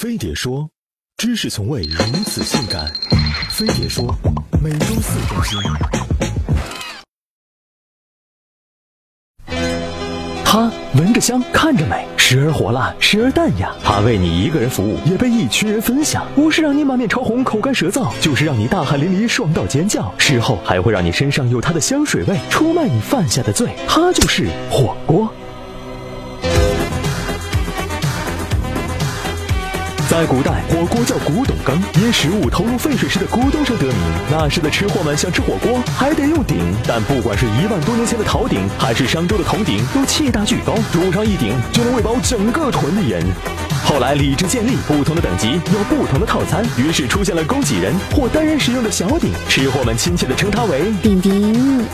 飞碟说，知识从未如此性感。飞碟说，每周四更新。它闻着香，看着美，时而火辣，时而淡雅。它为你一个人服务，也被一群人分享。不是让你满面潮红、口干舌燥，就是让你大汗淋漓、爽到尖叫。事后还会让你身上有它的香水味，出卖你犯下的罪。它就是火锅。在古代，火锅叫古董羹，因食物投入沸水时的咕咚声得名。那时的吃货们想吃火锅，还得用鼎。但不管是一万多年前的陶鼎，还是商周的铜鼎，都气大巨高，煮上一鼎就能喂饱整个屯的人。后来礼制建立，不同的等级有不同的套餐，于是出现了供给人或单人使用的小鼎，吃货们亲切地称它为鼎鼎。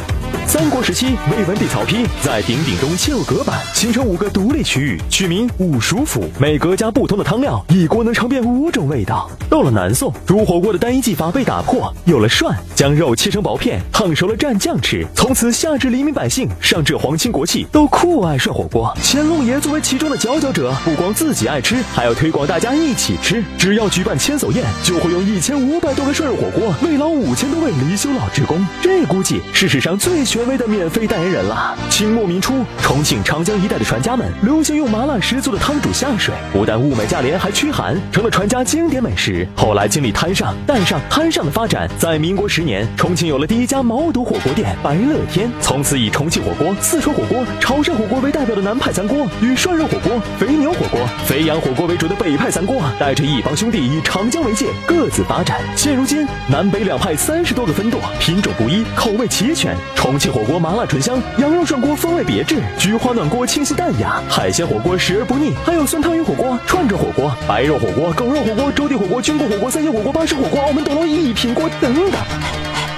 三国时期，魏文帝曹丕在鼎鼎中嵌入隔板，形成五个独立区域，取名五蜀府。每隔加不同的汤料，一锅能尝遍五种味道。到了南宋，煮火锅的单一技法被打破，有了涮，将肉切成薄片，烫熟了蘸酱吃。从此，下至黎民百姓，上至皇亲国戚，都酷爱涮火锅。乾隆爷作为其中的佼佼者，不光自己爱吃，还要推广大家一起吃。只要举办千叟宴，就会用一千五百多个涮肉火锅慰劳五千多位离休老职工。这估计是史上最权威的免费代言人了。清末民初，重庆长江一带的船家们流行用麻辣十足的汤煮下水，不但物美价廉，还驱寒，成了船家经典美食。后来经历滩上、淡上、滩上的发展，在民国十年，重庆有了第一家毛肚火锅店——白乐天。从此以重庆火锅、四川火锅、潮汕火锅为代表的南派餐锅，与涮肉火锅、肥牛火锅、肥羊火锅为主的北派三锅，带着一帮兄弟以长江为界，各自发展。现如今，南北两派三十多个分舵，品种不一，口味齐全。重庆火锅麻辣醇香，羊肉涮锅风味别致，菊花暖锅清新淡雅，海鲜火锅食而不腻，还有酸汤鱼火锅、串串火锅、白肉火锅、狗肉火锅、粥底火锅、菌锅火锅、三鲜火锅、巴式火锅、澳门斗楼一品锅等等。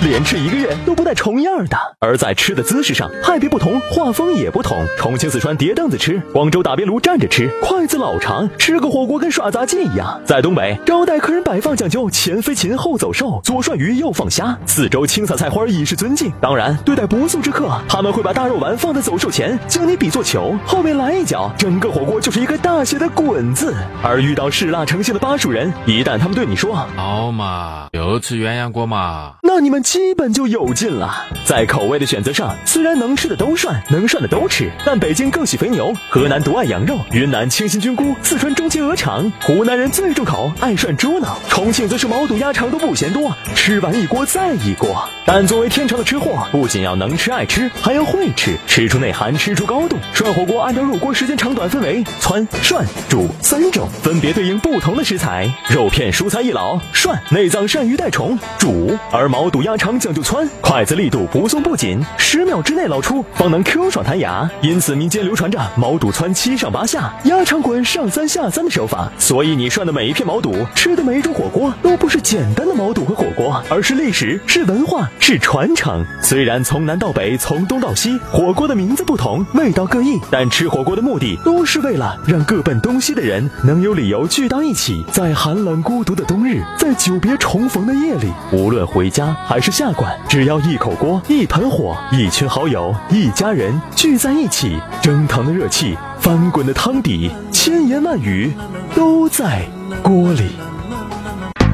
连吃一个月都不带重样的。而在吃的姿势上，派别不同，画风也不同。重庆、四川叠凳子吃，广州打边炉站着吃，筷子老长，吃个火锅跟耍杂技一样。在东北，招待客人摆放讲究前飞禽后走兽，左涮鱼右放虾，四周青撒菜花以示尊敬。当然，对待不速之客，他们会把大肉丸放在走兽前，将你比作球，后面来一脚，整个火锅就是一个大写的滚字。而遇到嗜辣成性的巴蜀人，一旦他们对你说好嘛，又吃鸳鸯锅嘛，那你们基本就有劲了。在口味的选择上，虽然能吃的都涮，能涮的都吃，但北京更喜肥牛，河南独爱羊肉，云南清新菌菇，四川钟情鹅肠，湖南人最重口，爱涮猪脑，重庆则是毛肚鸭肠都不嫌多，吃完一锅再一锅。但作为天朝的吃货，不仅要能吃爱吃，还要会吃，吃出内涵，吃出高度。涮火锅按照入锅时间长短分为汆、涮、煮三种，分别对应不同的食材。肉片、蔬菜一老，涮内脏鳝鱼带虫，煮；而毛肚鸭肠讲究汆，筷子力度不松不紧，十秒之内捞出，方能 Q 爽弹牙。因此民间流传着毛肚汆七上八下，鸭肠滚上三下三的手法。所以你涮的每一片毛肚，吃的每一种火锅，都不是简单的毛肚和火锅，而是历史，是文化，是传承。虽然从南到北，从东到西，火锅的名字不同，味道各异，但吃火锅的目的都是为了让各奔东西的人能有理由聚到一起，在寒冷孤独的冬日，在久别重逢的夜里，无论回家还是下馆，只要一口锅，一盆火，一群好友，一家人聚在一起，蒸腾的热气，翻滚的汤底，千言万语都在锅里。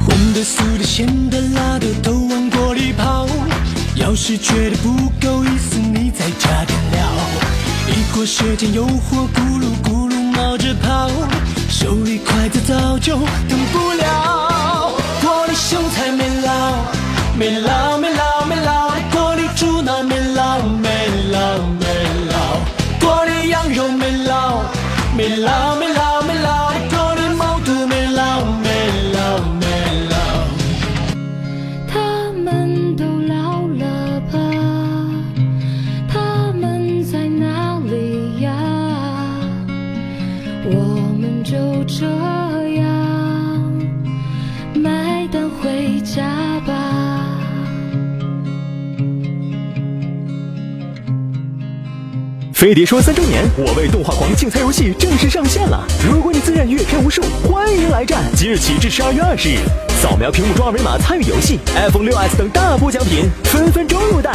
红的、素的、咸的、辣的都往锅里跑。要是觉得不够意思，你再加点料。一锅舌尖有火，咕噜咕噜冒着泡，手里筷子早就等不了。锅里香菜没捞，没捞我们就这样买单回家吧。飞碟说三周年，我为动画狂竞猜游戏正式上线了。如果你自认阅片无数，欢迎来战！即日起至十二月二十日，扫描屏幕中二维码参与游戏，iPhone 6s 等大波奖品分分钟入袋。